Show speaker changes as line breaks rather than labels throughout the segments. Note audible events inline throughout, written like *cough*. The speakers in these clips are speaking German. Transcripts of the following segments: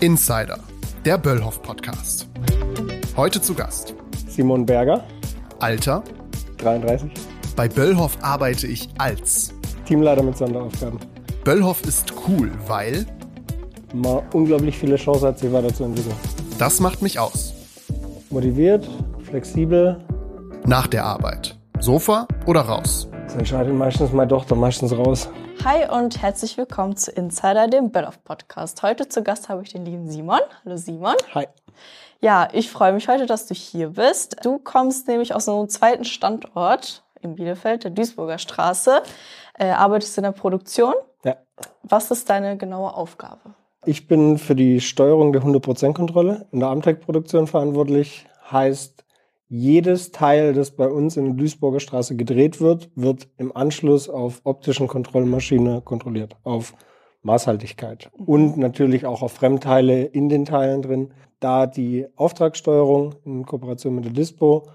Insider, der Böllhoff Podcast. Heute zu Gast
Simon Berger,
Alter.
33,
Bei Böllhoff arbeite ich als.
Teamleiter mit Sonderaufgaben.
Böllhoff ist cool, weil
Man unglaublich viele Chancen hat, sich weiterzuentwickeln.
das macht mich aus.
Motiviert, flexibel.
Nach der Arbeit. Sofa oder raus?
Das entscheidet meistens meine Tochter, meistens raus.
Hi und herzlich willkommen zu Insider, dem Böllhoff Podcast. Heute zu Gast habe ich den lieben Simon. Hallo Simon.
Hi.
Ja, ich freue mich heute, dass du hier bist. Du kommst nämlich aus einem zweiten Standort in Bielefeld, der Duisburger Straße, äh, arbeitest in der Produktion.
Ja.
Was ist deine genaue Aufgabe?
Ich bin für die Steuerung der 100%-Kontrolle in der Amtec-Produktion verantwortlich. Heißt, jedes Teil, das bei uns in der Duisburger Straße gedreht wird, wird im Anschluss auf optischen Kontrollmaschine kontrolliert, auf Maßhaltigkeit und natürlich auch auf Fremdteile in den Teilen drin, da die Auftragssteuerung in Kooperation mit der Dispo,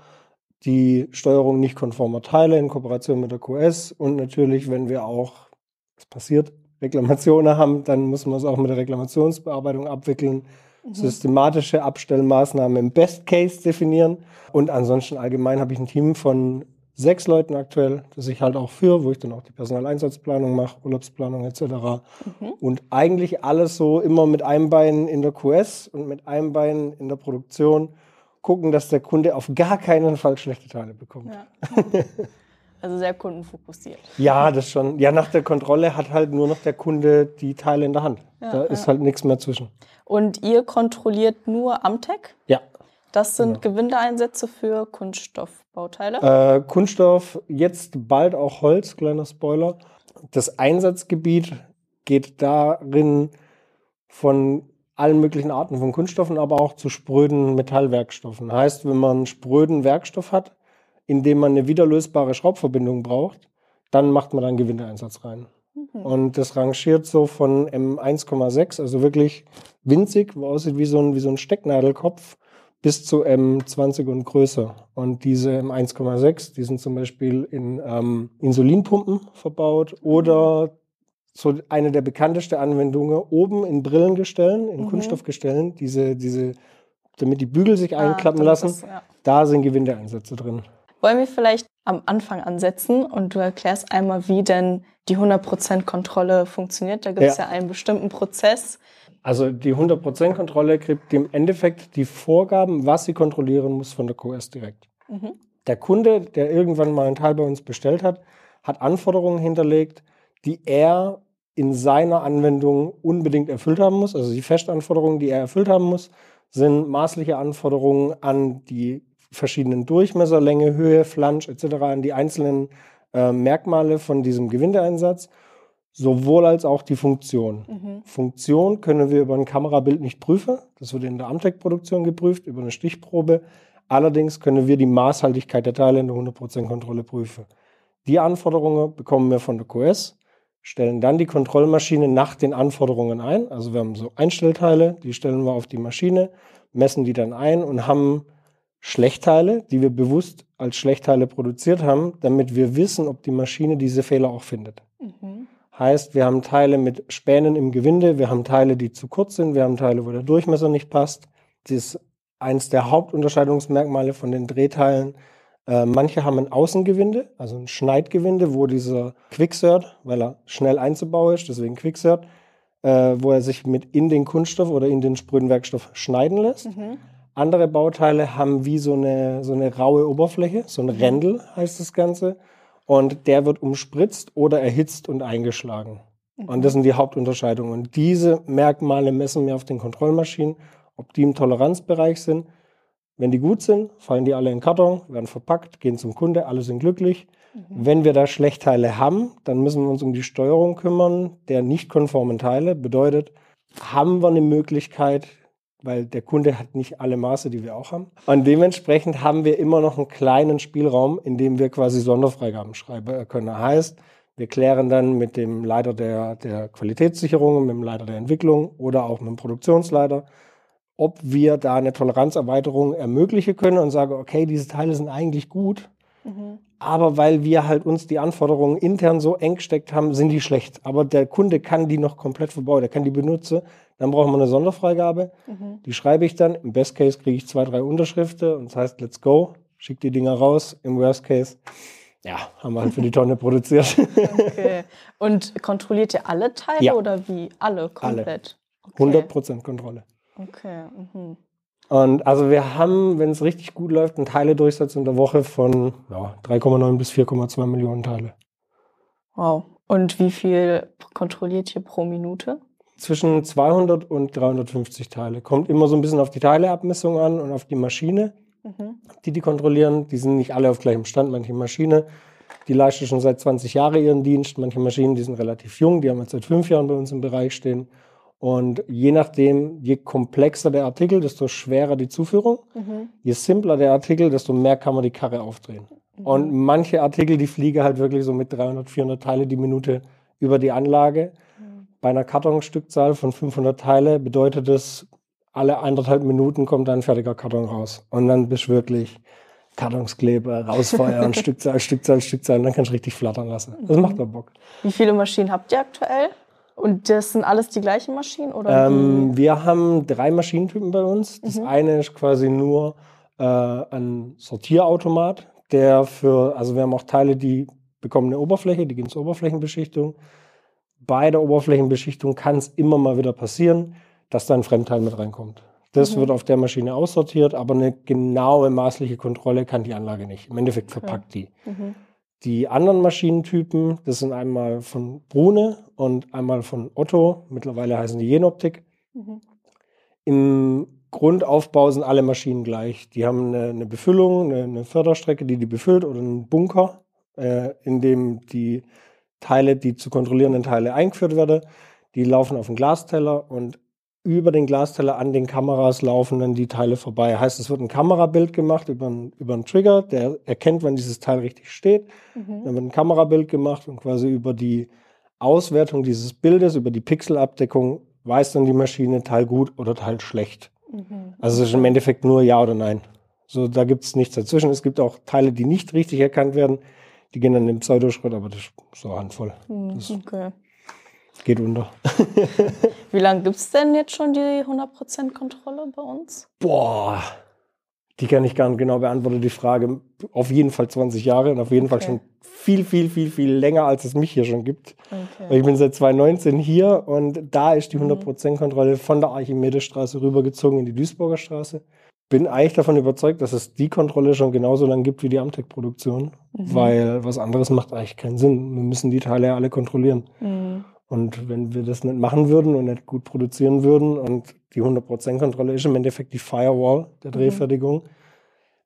die Steuerung nicht konformer Teile in Kooperation mit der QS und natürlich, wenn wir auch, es passiert, Reklamationen haben, dann muss man es auch mit der Reklamationsbearbeitung abwickeln, systematische Abstellmaßnahmen im Best Case definieren und ansonsten allgemein habe ich ein Team von sechs Leuten aktuell, das ich halt auch führe, wo ich dann auch die Personaleinsatzplanung mache, Urlaubsplanung etc. Und eigentlich alles so immer mit einem Bein in der QS und mit einem Bein in der Produktion gucken, dass der Kunde auf gar keinen Fall schlechte Teile bekommt.
Ja. *laughs* Also sehr kundenfokussiert.
Ja, das schon. Ja, nach der Kontrolle hat halt nur noch der Kunde die Teile in der Hand. da ist halt nichts mehr zwischen.
Und ihr kontrolliert nur Amtec?
Ja.
Das sind
Genau.
Gewindeeinsätze für Kunststoffbauteile?
Äh, Kunststoff, jetzt bald auch Holz, kleiner Spoiler. Das Einsatzgebiet geht darin von allen möglichen Arten von Kunststoffen, aber auch zu spröden Metallwerkstoffen. Heißt, wenn man spröden Werkstoff hat, in dem man eine wiederlösbare Schraubverbindung braucht, dann macht man dann Gewindeeinsatz rein. Und das rangiert so von M1,6, also wirklich winzig, wo aussieht wie so ein, wie so ein Stecknadelkopf, bis zu M20 und größer. Und diese M1,6, die sind zum Beispiel in ähm, Insulinpumpen verbaut oder so eine der bekanntesten Anwendungen oben in Brillengestellen, in
Mhm.
Kunststoffgestellen, diese, diese, damit die Bügel sich
Ah,
einklappen
damit
lassen,
das- ja.
da sind Gewindeeinsätze drin.
Wollen wir vielleicht am Anfang ansetzen und du erklärst einmal, wie denn die 100% Kontrolle funktioniert? Da gibt es
Ja.
ja. einen bestimmten Prozess.
Also die 100% Kontrolle kriegt im Endeffekt die Vorgaben, was sie kontrollieren muss von der QS direkt.
Mhm.
Der Kunde, der irgendwann mal ein Teil bei uns bestellt hat, hat Anforderungen hinterlegt, die er in seiner Anwendung unbedingt erfüllt haben muss. Also die Festanforderungen, die er erfüllt haben muss, sind maßliche Anforderungen an die verschiedenen Durchmesser, Länge, Höhe, Flansch etc., an die einzelnen äh, Merkmale von diesem Gewindeeinsatz, sowohl als auch die Funktion.
Mhm.
Funktion können wir über ein Kamerabild nicht prüfen. Das wird in der Amtec-Produktion geprüft, über eine Stichprobe. Allerdings können wir die Maßhaltigkeit der Teile in der 100% Kontrolle prüfen. Die Anforderungen bekommen wir von der QS, stellen dann die Kontrollmaschine nach den Anforderungen ein. Also wir haben so Einstellteile, die stellen wir auf die Maschine, messen die dann ein und haben Schlechtteile, die wir bewusst als Schlechtteile produziert haben, damit wir wissen, ob die Maschine diese Fehler auch findet.
Mhm.
Heißt, wir haben Teile mit Spänen im Gewinde, wir haben Teile, die zu kurz sind, wir haben Teile, wo der Durchmesser nicht passt. Das ist eins der Hauptunterscheidungsmerkmale von den Drehteilen. Äh, manche haben ein Außengewinde, also ein Schneidgewinde, wo dieser Quicksert, weil er schnell einzubauen ist, deswegen Quicksert, äh, wo er sich mit in den Kunststoff oder in den spröden Werkstoff schneiden lässt.
Mhm.
Andere Bauteile haben wie so eine, so eine raue Oberfläche, so ein Rändel heißt das Ganze. Und der wird umspritzt oder erhitzt und eingeschlagen. Und das sind die Hauptunterscheidungen. Und diese Merkmale messen wir auf den Kontrollmaschinen, ob die im Toleranzbereich sind. Wenn die gut sind, fallen die alle in Karton, werden verpackt, gehen zum Kunde, alle sind glücklich. Wenn wir da Schlechtteile haben, dann müssen wir uns um die Steuerung kümmern der nicht konformen Teile. Bedeutet, haben wir eine Möglichkeit, weil der Kunde hat nicht alle Maße, die wir auch haben. Und dementsprechend haben wir immer noch einen kleinen Spielraum, in dem wir quasi Sonderfreigaben schreiben können. Heißt, wir klären dann mit dem Leiter der, der Qualitätssicherung, mit dem Leiter der Entwicklung oder auch mit dem Produktionsleiter, ob wir da eine Toleranzerweiterung ermöglichen können und sagen, okay, diese Teile sind eigentlich gut,
Mhm.
aber weil wir halt uns die Anforderungen intern so eng gesteckt haben, sind die schlecht. Aber der Kunde kann die noch komplett verbauen, der kann die benutzen. Dann brauchen wir eine Sonderfreigabe.
Mhm.
Die schreibe ich dann. Im Best Case kriege ich zwei, drei Unterschriften und das heißt, let's go. Schick die Dinger raus. Im Worst Case, ja, haben wir halt für die Tonne produziert.
Okay. Und kontrolliert ihr alle Teile
Ja.
oder wie? Alle komplett? Okay.
100% Kontrolle.
Okay. Mhm.
Und also wir haben, wenn es richtig gut läuft, einen Teiledurchsatz in der Woche von ja, 3,9 bis 4,2 Millionen Teile.
Wow. Und wie viel kontrolliert ihr pro Minute?
Zwischen 200 und 350 Teile. Kommt immer so ein bisschen auf die Teileabmessung an und auf die Maschine,
Mhm.
die die kontrollieren. Die sind nicht alle auf gleichem Stand. Manche Maschine, die leistet schon seit 20 Jahren ihren Dienst. Manche Maschinen, die sind relativ jung, die haben jetzt seit fünf Jahren bei uns im Bereich stehen. Und je nachdem, je komplexer der Artikel, desto schwerer die Zuführung.
Mhm.
Je simpler der Artikel, desto mehr kann man die Karre aufdrehen. Und manche Artikel, die fliegen halt wirklich so mit 300, 400 Teile die Minute über die Anlage. Bei einer Kartonstückzahl von 500 Teile bedeutet das, alle anderthalb Minuten kommt ein fertiger Karton raus. Und dann bist du wirklich Kartonskleber, rausfeuern, *laughs* Stückzahl, Stückzahl, Stückzahl. Und dann kannst du richtig flattern lassen. Das macht doch Bock.
Wie viele Maschinen habt ihr aktuell? Und das sind alles die gleichen Maschinen? Oder
Ähm, wir haben drei Maschinentypen bei uns. Das eine ist quasi nur äh, ein Sortierautomat, der für, also wir haben auch Teile, die bekommen eine Oberfläche, die gehen zur Oberflächenbeschichtung. Bei der Oberflächenbeschichtung kann es immer mal wieder passieren, dass da ein Fremdteil mit reinkommt. Das
Mhm.
wird auf der Maschine aussortiert, aber eine genaue maßliche Kontrolle kann die Anlage nicht. Im Endeffekt verpackt die.
die? Mhm.
Die anderen Maschinentypen, das sind einmal von Brune und einmal von Otto. Mittlerweile heißen die Jenoptik.
Mhm.
Im Grundaufbau sind alle Maschinen gleich. Die haben eine, eine Befüllung, eine, eine Förderstrecke, die die befüllt oder einen Bunker, äh, in dem die Teile, die zu kontrollierenden Teile eingeführt werden. Die laufen auf den Glasteller und über den Glasteller an den Kameras laufen dann die Teile vorbei. Heißt, es wird ein Kamerabild gemacht über einen, über einen Trigger, der erkennt, wann dieses Teil richtig steht.
Mhm.
Dann wird ein Kamerabild gemacht und quasi über die Auswertung dieses Bildes, über die Pixelabdeckung, weiß dann die Maschine Teil gut oder Teil schlecht.
Mhm.
Also es ist im Endeffekt nur Ja oder Nein. So, da gibt es nichts dazwischen. Es gibt auch Teile, die nicht richtig erkannt werden. Die gehen dann im Pseudoschritt, aber das ist so eine Handvoll.
Mhm.
Das
Okay.
geht unter. *laughs*
Wie lange gibt es denn jetzt schon die 100% Kontrolle bei uns?
Boah, die kann ich gar nicht genau beantworten, die Frage. Auf jeden Fall 20 Jahre und auf jeden Fall
Okay.
schon viel, viel, viel, viel länger, als es mich hier schon gibt.
Okay.
ich bin seit 2019 hier und da ist die
Mhm.
100%-Kontrolle von der Archimedesstraße rübergezogen in die Duisburger Straße. Bin eigentlich davon überzeugt, dass es die Kontrolle schon genauso lang gibt wie die Amtec-Produktion,
Mhm.
weil was anderes macht eigentlich keinen Sinn. Wir müssen die Teile ja alle kontrollieren.
Mhm.
Und wenn wir das nicht machen würden und nicht gut produzieren würden und die 100%-Kontrolle ist im Endeffekt die Firewall der
Mhm.
Drehfertigung.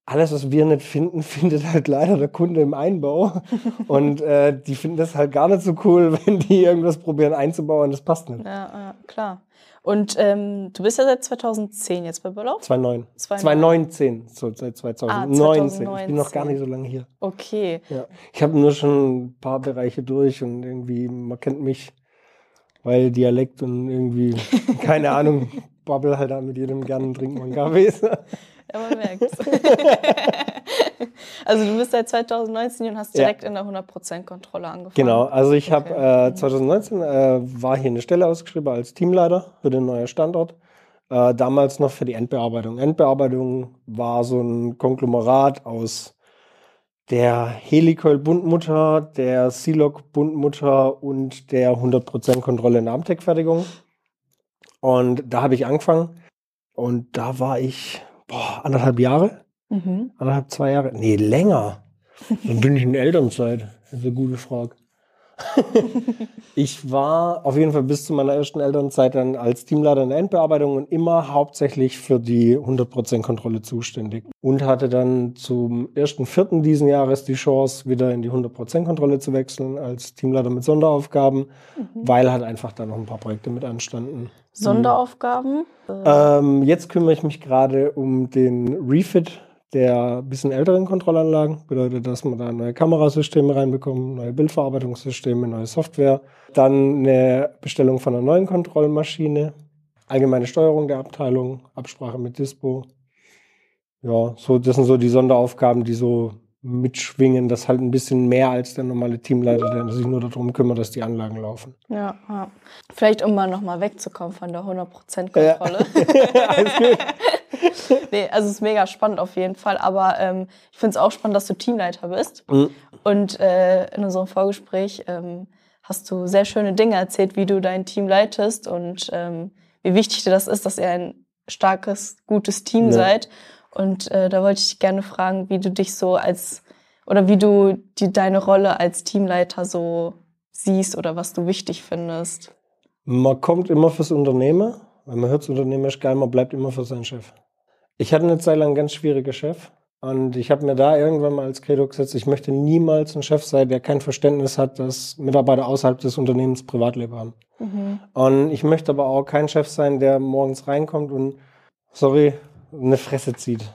Alles, was wir nicht finden, *laughs* findet halt leider der Kunde im Einbau. *laughs* und äh, die finden das halt gar nicht so cool, *laughs* wenn die irgendwas probieren einzubauen. Das passt nicht.
Ja, ja, klar. Und ähm, du bist ja seit 2010 jetzt bei Böllauf?
2009.
2009.
2019, so seit
Ah,
2019. Ich bin noch gar
2019.
nicht so lange hier.
Okay.
Ja. Ich habe nur schon ein paar Bereiche durch und irgendwie, man kennt mich, weil Dialekt und irgendwie, *laughs* keine Ahnung, babbel halt da mit jedem gerne trinkt man Kaffee.
Ja, man merkt's. *laughs* *laughs* also du bist seit 2019 und hast
Ja.
direkt in der 100% Kontrolle angefangen.
Genau, also ich habe
Okay.
äh, 2019 äh, war hier eine Stelle ausgeschrieben als Teamleiter für den neuen Standort. Äh, damals noch für die Endbearbeitung. Endbearbeitung war so ein Konglomerat aus der Helicoil Bundmutter, der Silok Bundmutter und der 100% Kontrolle in der Amtec-Fertigung. Und da habe ich angefangen und da war ich boah, anderthalb Jahre,
Mhm.
anderthalb, zwei Jahre, nee, länger. Dann bin ich in Elternzeit. Das ist eine gute Frage. *laughs* ich war auf jeden Fall bis zu meiner ersten Elternzeit dann als Teamleiter in der Endbearbeitung und immer hauptsächlich für die 100% Kontrolle zuständig. Und hatte dann zum 1.4. diesen Jahres die Chance, wieder in die 100% Kontrolle zu wechseln als Teamleiter mit Sonderaufgaben, weil halt einfach da noch ein paar Projekte mit anstanden.
Sonderaufgaben? Äh,
Ähm, jetzt kümmere ich mich gerade um den Refit der bisschen älteren Kontrollanlagen. Bedeutet, dass wir da neue Kamerasysteme reinbekommen, neue Bildverarbeitungssysteme, neue Software. Dann eine Bestellung von einer neuen Kontrollmaschine, allgemeine Steuerung der Abteilung, Absprache mit Dispo. Ja, so, das sind so die Sonderaufgaben, die so mitschwingen. Das halt ein bisschen mehr als der normale Teamleiter, der sich nur darum kümmert, dass die Anlagen laufen.
Ja, ja. Vielleicht um mal nochmal wegzukommen von der 100%-Kontrolle.
Ja. *laughs* *laughs*
nee, also es ist mega spannend auf jeden Fall. Aber ähm, ich finde es auch spannend, dass du Teamleiter bist.
Mhm.
Und äh, in unserem Vorgespräch ähm, hast du sehr schöne Dinge erzählt, wie du dein Team leitest und ähm, wie wichtig dir das ist, dass ihr ein starkes, gutes Team
Ja.
seid. Und äh, da wollte ich dich gerne fragen, wie du dich so als oder wie du die, deine Rolle als Teamleiter so siehst oder was du wichtig findest.
Man kommt immer fürs Unternehmen, weil man hört, das Unternehmen ist geil, man bleibt immer für seinen Chef. Ich hatte eine Zeit lang einen ganz schwierigen Chef und ich habe mir da irgendwann mal als Credo gesetzt, ich möchte niemals ein Chef sein, der kein Verständnis hat, dass Mitarbeiter außerhalb des Unternehmens Privatleben haben.
Mhm.
Und ich möchte aber auch kein Chef sein, der morgens reinkommt und, sorry, eine Fresse zieht. *laughs*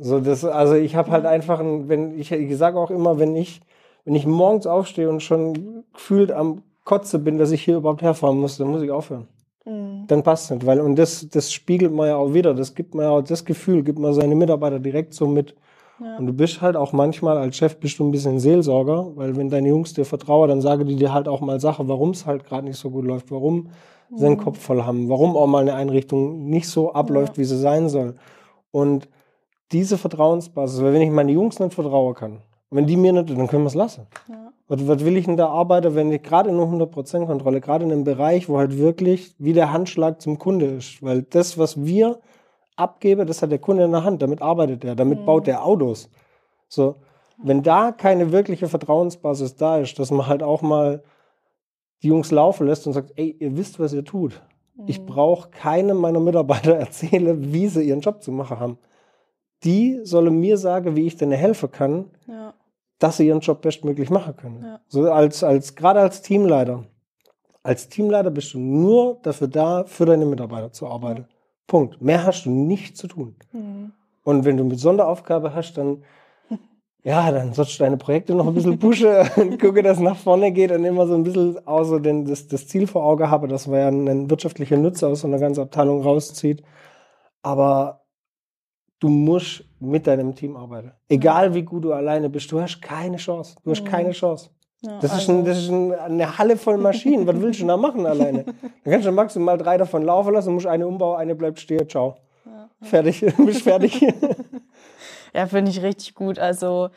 So, das, also ich habe halt einfach, ein, wenn ich, ich sage auch immer, wenn ich, wenn ich morgens aufstehe und schon gefühlt am Kotze bin, dass ich hier überhaupt herfahren muss, dann muss ich aufhören.
Mhm.
Dann passt nicht, weil und das, das spiegelt man ja auch wieder. Das gibt man ja auch das Gefühl, gibt man seine Mitarbeiter direkt so mit.
Ja.
Und du bist halt auch manchmal als Chef bist du ein bisschen Seelsorger, weil wenn deine Jungs dir vertrauen, dann sagen die dir halt auch mal Sachen, warum es halt gerade nicht so gut läuft, warum sie den Kopf voll haben, warum auch mal eine Einrichtung nicht so abläuft, wie sie sein soll. Und diese Vertrauensbasis, weil wenn ich meine Jungs nicht vertrauen kann, wenn die mir nicht, dann können wir es lassen.
Ja.
Was, was will ich denn da arbeiten, wenn ich gerade nur 100% Kontrolle, gerade in einem Bereich, wo halt wirklich wie der Handschlag zum Kunde ist? Weil das, was wir abgeben, das hat der Kunde in der Hand, damit arbeitet er, damit baut er Autos. So, wenn da keine wirkliche Vertrauensbasis da ist, dass man halt auch mal die Jungs laufen lässt und sagt, ey, ihr wisst, was ihr tut. Ich brauche keinem meiner Mitarbeiter *laughs* erzählen, wie sie ihren Job zu machen haben. Die sollen mir sagen, wie ich denen helfen kann,
Ja.
Dass sie ihren Job bestmöglich machen können.
Ja.
So als, als, gerade als Teamleiter. Als Teamleiter bist du nur dafür da, für deine Mitarbeiter zu arbeiten. Punkt. Mehr hast du nicht zu tun.
Mhm.
Und wenn du eine Sonderaufgabe hast, dann, *laughs* ja, dann sollst du deine Projekte noch ein bisschen pushen *laughs* und gucke, dass es nach vorne geht und immer so ein bisschen außer den, das, das Ziel vor Auge habe, dass man ja einen wirtschaftlichen Nutzer aus so einer ganzen Abteilung rauszieht. Aber du musst mit deinem Team arbeiten. Egal wie gut du alleine bist, du hast keine Chance. Du hast keine Chance.
Ja,
Das, ist,
also-
ein, das ist ein, eine Halle voll Maschinen. Was willst du da machen alleine? *laughs* Dann kannst du maximal drei davon laufen lassen, musst eine umbauen, eine bleibt stehen, ciao. Fertig, *laughs* du bist fertig. *laughs*
Ja, finde ich richtig gut. Also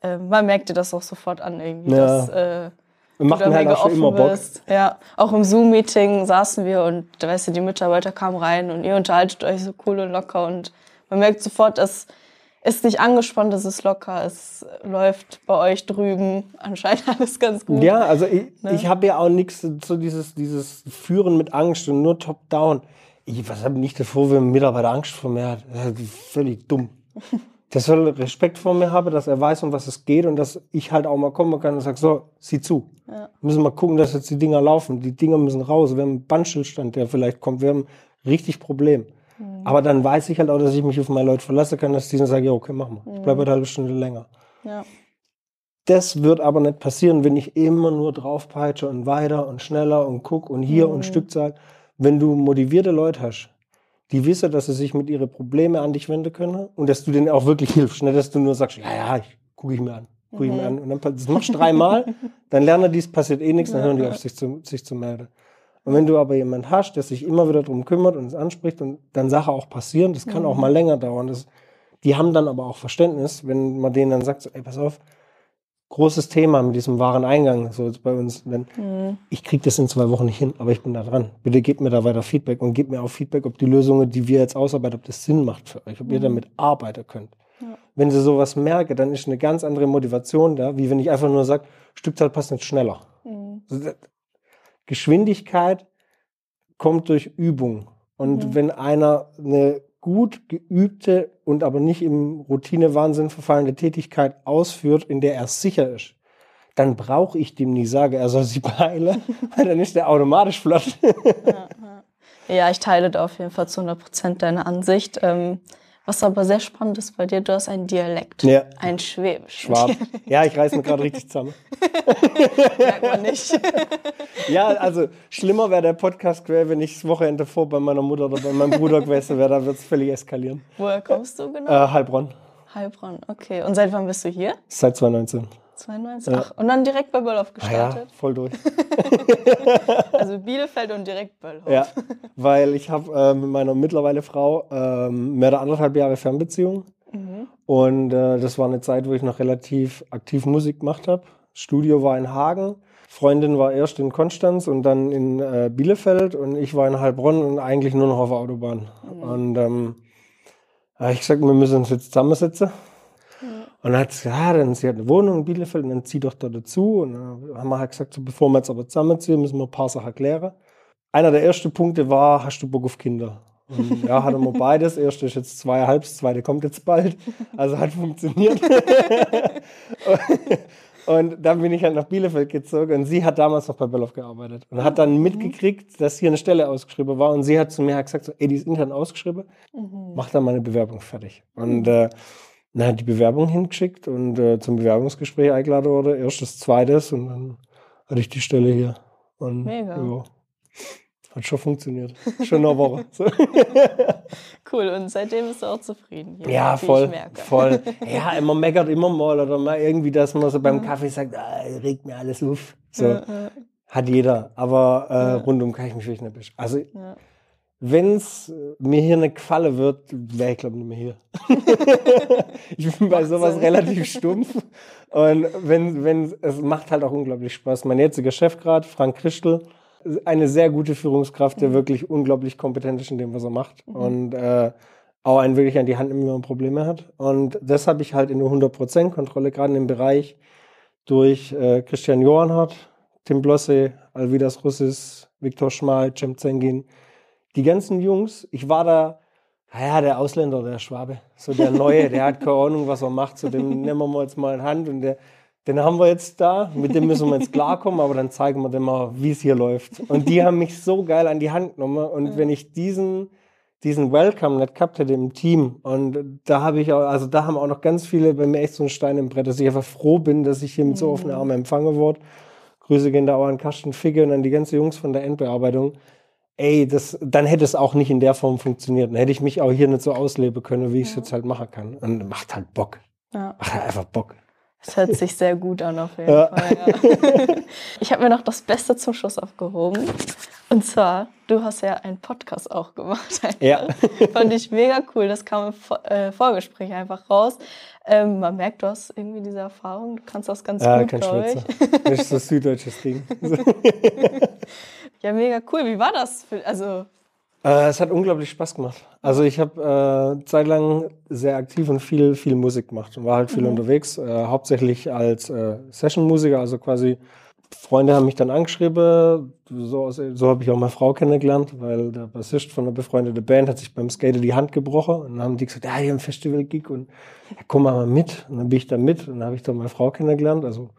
äh, man merkt dir das auch sofort an irgendwie,
Ja.
dass äh, da
mir halt auch schon immer Bock.
bist. Ja, auch im Zoom-Meeting saßen wir und da weißt du, die Mitarbeiter kamen rein und ihr unterhaltet euch so cool und locker und man merkt sofort, es ist nicht angespannt, es ist locker, es läuft bei euch drüben anscheinend *laughs* alles ganz gut.
Ja, also ich,
Ne?
ich habe ja auch nichts so dieses, dieses Führen mit Angst und nur top-down. Ich was habe nicht davor, wenn ein Mitarbeiter Angst vor mir hat. Das ist völlig dumm. *laughs* Der soll Respekt vor mir haben, dass er weiß, um was es geht und dass ich halt auch mal kommen kann und sage, so, sieh zu.
Ja.
Müssen mal gucken, dass jetzt die Dinger laufen. Die Dinger müssen raus. Wir haben einen Bandstillstand, der vielleicht kommt. Wir haben richtig Problem.
Mhm.
Aber dann weiß ich halt auch, dass ich mich auf meine Leute verlassen kann, dass die dann sagen, ja, okay, mach mal. Ich
Mhm.
bleibe halt eine halbe Stunde länger.
Ja.
Das wird aber nicht passieren, wenn ich immer nur draufpeitsche und weiter und schneller und guck und hier
Mhm.
und Stückzahl. Wenn du motivierte Leute hast, die wissen, dass sie sich mit ihren Problemen an dich wenden können und dass du denen auch wirklich hilfst. Nicht, dass du nur sagst, ja, ja, ich gucke ich mir an, gucke ich mir an. Und dann das machst du dreimal, *laughs* dann lernen die, es passiert eh nichts, dann hören die auf, sich zu, sich zu melden. Und wenn du aber jemanden hast, der sich immer wieder darum kümmert und es anspricht und dann Sachen auch passieren, das kann auch mal länger dauern. Das, die haben dann aber auch Verständnis, wenn man denen dann sagt, so, ey, pass auf, großes Thema mit diesem Wareneingang, so jetzt bei uns, wenn,
Mhm.
ich kriege das in zwei Wochen nicht hin, aber ich bin da dran. Bitte gebt mir da weiter Feedback und gebt mir auch Feedback, ob die Lösungen, die wir jetzt ausarbeiten, ob das Sinn macht für euch, ob ihr damit arbeiten könnt.
Ja.
Wenn sie sowas merke, dann ist eine ganz andere Motivation da, wie wenn ich einfach nur sage, Stückzahl passt nicht schneller.
Mhm.
Geschwindigkeit kommt durch Übung. Und
Mhm.
wenn einer eine gut geübte und aber nicht im Routinewahnsinn verfallene Tätigkeit ausführt, in der er sicher ist, dann brauche ich dem nie sagen, er soll sie *laughs* beeilen, weil dann ist der automatisch flott.
Ja, ich teile da auf jeden Fall zu 100 Prozent deine Ansicht. Ähm, was aber sehr spannend ist bei dir, du hast einen Dialekt.
Ja.
Ein Schwäbisch.
Schwab. Ja, ich reiß mir gerade richtig zusammen.
Merkt man nicht. *laughs*
Ja, also schlimmer wäre der Podcast quer, wenn ich das Wochenende vor bei meiner Mutter oder bei meinem Bruder gewesen wäre, da wird es völlig eskalieren.
Woher kommst du genau?
Äh, Heilbronn.
Heilbronn, okay. Und seit wann bist du hier?
Seit 2019.
92? Ach, und dann direkt bei Böllhoff
Ah ja,
gestartet?
voll durch. *laughs*
Also Bielefeld und direkt Böllhoff.
Ja, weil ich habe äh, mit meiner mittlerweile Frau ähm, mehr als anderthalb Jahre Fernbeziehung.
Mhm.
Und äh, das war eine Zeit, wo ich noch relativ aktiv Musik gemacht habe. Studio war in Hagen. Freundin war erst in Konstanz und dann in äh, Bielefeld und ich war in Heilbronn und eigentlich nur noch auf der Autobahn. Und ähm, habe ich gesagt, wir müssen uns jetzt zusammensetzen. Und dann hat sie gesagt, ja, dann sie hat eine Wohnung in Bielefeld und dann zieh doch da dazu. Und dann haben wir halt gesagt, so, bevor wir jetzt aber zusammenziehen, müssen wir ein paar Sachen klären. Einer der ersten Punkte war, hast du Bock auf Kinder? Und ja, hatten wir beides. Erste ist jetzt zweieinhalb, das zweite kommt jetzt bald. Also hat funktioniert. *laughs* und dann bin ich halt nach Bielefeld gezogen und sie hat damals noch bei Böllhoff gearbeitet und hat dann mitgekriegt, dass hier eine Stelle ausgeschrieben war. Und sie hat zu mir halt gesagt, so, ey, die ist intern ausgeschrieben, mach da mal eine Bewerbung fertig. Und äh, hat die Bewerbung hingeschickt und äh, zum Bewerbungsgespräch eingeladen wurde. Erstes, zweites und dann hatte ich die Stelle hier. Und,
Mega.
Ja, hat schon funktioniert. Schon eine Woche. *laughs* *laughs*
Cool, und seitdem bist du auch zufrieden hier,
Ja, voll, voll. Ja, *laughs* immer meckert immer mal oder mal irgendwie, dass man so beim Kaffee sagt, ah, regt mir alles auf. So
Ja, ja,
hat jeder, aber äh, rundum kann ich mich wirklich nicht besch- Also
ja.
Wenn es mir hier nicht gefallen wird, wäre ich glaube nicht mehr hier. *laughs* ich bin bei sowas relativ stumpf und wenn wenn es macht halt auch unglaublich Spaß. Mein jetziger Chef gerade, Frank Christel, eine sehr gute Führungskraft,
Mhm.
der wirklich unglaublich kompetent ist in dem, was er macht und äh, auch einen wirklich an die Hand nimmt, wenn man Probleme hat. Und das habe ich halt in der 100% Kontrolle, gerade im Bereich durch äh, Christian Johannhardt, Tim Blosse, Alvidas Russis, Viktor Schmal, Cem Zengin. Die ganzen Jungs, ich war da, naja, der Ausländer, der Schwabe, so der Neue, der hat keine Ahnung, was er macht, so den nehmen wir jetzt mal in Hand und der, den haben wir jetzt da, mit dem müssen wir jetzt klarkommen, aber dann zeigen wir dem mal, wie es hier läuft. Und die haben mich so geil an die Hand genommen und wenn ich diesen, diesen Welcome nicht gehabt hätte im Team und da habe ich auch, also da haben auch noch ganz viele bei mir echt so einen Stein im Brett, dass ich einfach froh bin, dass ich hier mit so offenen Armen empfangen wurde. Grüße gehen da auch an Carsten Figge und an die ganzen Jungs von der Endbearbeitung. Ey, das, dann hätte es auch nicht in der Form funktioniert. Dann hätte ich mich auch hier nicht so ausleben können, wie ich es jetzt halt machen kann. Und macht halt Bock.
Ja.
Macht halt einfach Bock.
Das hört sich sehr gut an auf jeden
Ja.
Fall. Ja. *laughs* Ich habe mir noch das Beste zum Schluss aufgehoben. Und zwar, du hast ja einen Podcast auch gemacht. Einfach. *laughs*
Ja.
Fand ich mega cool. Das kam im Vor äh, Vorgespräch einfach raus. Ähm, man merkt, du hast irgendwie diese Erfahrung. Du kannst das ganz
Ja,
gut, glaube *laughs* ich.
Das ist so süddeutsches Ding.
Ja, mega cool. Wie war das? Für, also,
Äh, es hat unglaublich Spaß gemacht. Also ich habe äh, zeitlang sehr aktiv und viel, viel Musik gemacht und war halt viel unterwegs, äh, hauptsächlich als äh, Session-Musiker, also quasi Freunde haben mich dann angeschrieben, so, so habe ich auch meine Frau kennengelernt, weil der Bassist von einer befreundeten Band hat sich beim Skater die Hand gebrochen und dann haben die gesagt, ja, hier ein Festival-Gig und ja, komm mal mit. Und dann bin ich da mit und dann habe ich da meine Frau kennengelernt, also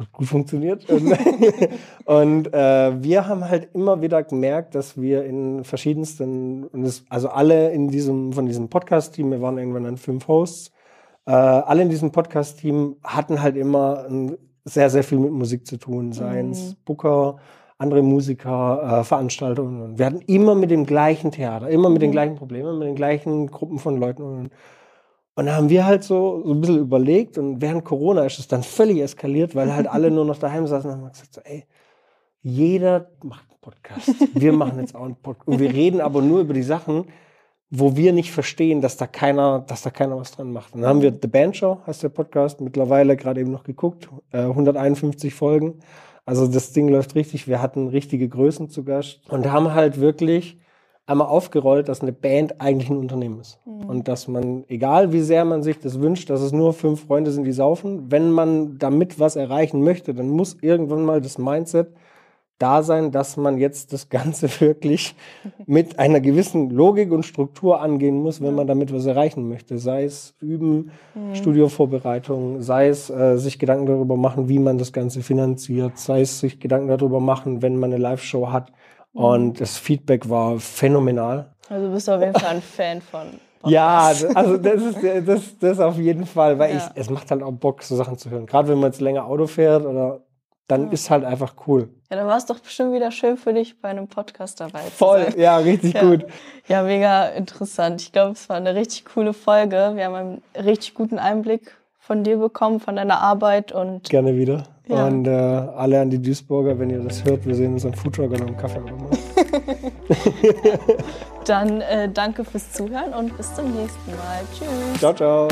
hat gut funktioniert. *laughs* Und, äh, wir haben halt immer wieder gemerkt, dass wir in verschiedensten, also alle in diesem, von diesem Podcast-Team, wir waren irgendwann an fünf Hosts, äh, alle in diesem Podcast-Team hatten halt immer ein, sehr, sehr viel mit Musik zu tun, seien es Booker, andere Musiker, äh, Veranstaltungen. Wir hatten immer mit dem gleichen Theater, immer mit den gleichen Problemen, mit den gleichen Gruppen von Leuten. Und und da haben wir halt so, so ein bisschen überlegt und während Corona ist es dann völlig eskaliert, weil halt alle nur noch daheim saßen und haben gesagt, so, ey, jeder macht einen Podcast. Wir machen jetzt auch einen Podcast. Und wir reden aber nur über die Sachen, wo wir nicht verstehen, dass da keiner, dass da keiner was dran macht. Und dann haben wir The Band Show, heißt der Podcast, mittlerweile gerade eben noch geguckt, äh, 151 Folgen. Also das Ding läuft richtig. Wir hatten richtige Größen zu Gast und haben halt wirklich einmal aufgerollt, dass eine Band eigentlich ein Unternehmen ist. Und dass man, egal wie sehr man sich das wünscht, dass es nur fünf Freunde sind, die saufen, wenn man damit was erreichen möchte, dann muss irgendwann mal das Mindset da sein, dass man jetzt das Ganze *laughs* wirklich mit einer gewissen Logik und Struktur angehen muss, wenn man damit was erreichen möchte. Sei es üben, Studiovorbereitung, sei es äh, sich Gedanken darüber machen, wie man das Ganze finanziert, sei es sich Gedanken darüber machen, wenn man eine Live-Show hat. Und das Feedback war phänomenal.
also du bist auf jeden Fall ein Fan von. *laughs*
Ja, d- also das ist das, das auf jeden Fall, weil
Ja.
ich, es macht halt auch Bock, so Sachen zu hören. Gerade wenn man jetzt länger Auto fährt oder dann
Ja.
ist halt einfach cool.
Ja, dann war es doch bestimmt wieder schön für dich, bei einem Podcast dabei zu
Voll,
sein.
ja, richtig
Ja.
gut.
Ja, mega interessant. Ich glaube, es war eine richtig coole Folge. Wir haben einen richtig guten Einblick von dir bekommen, von deiner Arbeit und
Gerne wieder.
Ja.
Und äh, alle an die Duisburger, wenn ihr das hört, wir sehen uns am Foodtruck und am Kaffee. *laughs*
dann äh, danke fürs Zuhören und bis zum nächsten Mal. Tschüss.
ciao, ciao.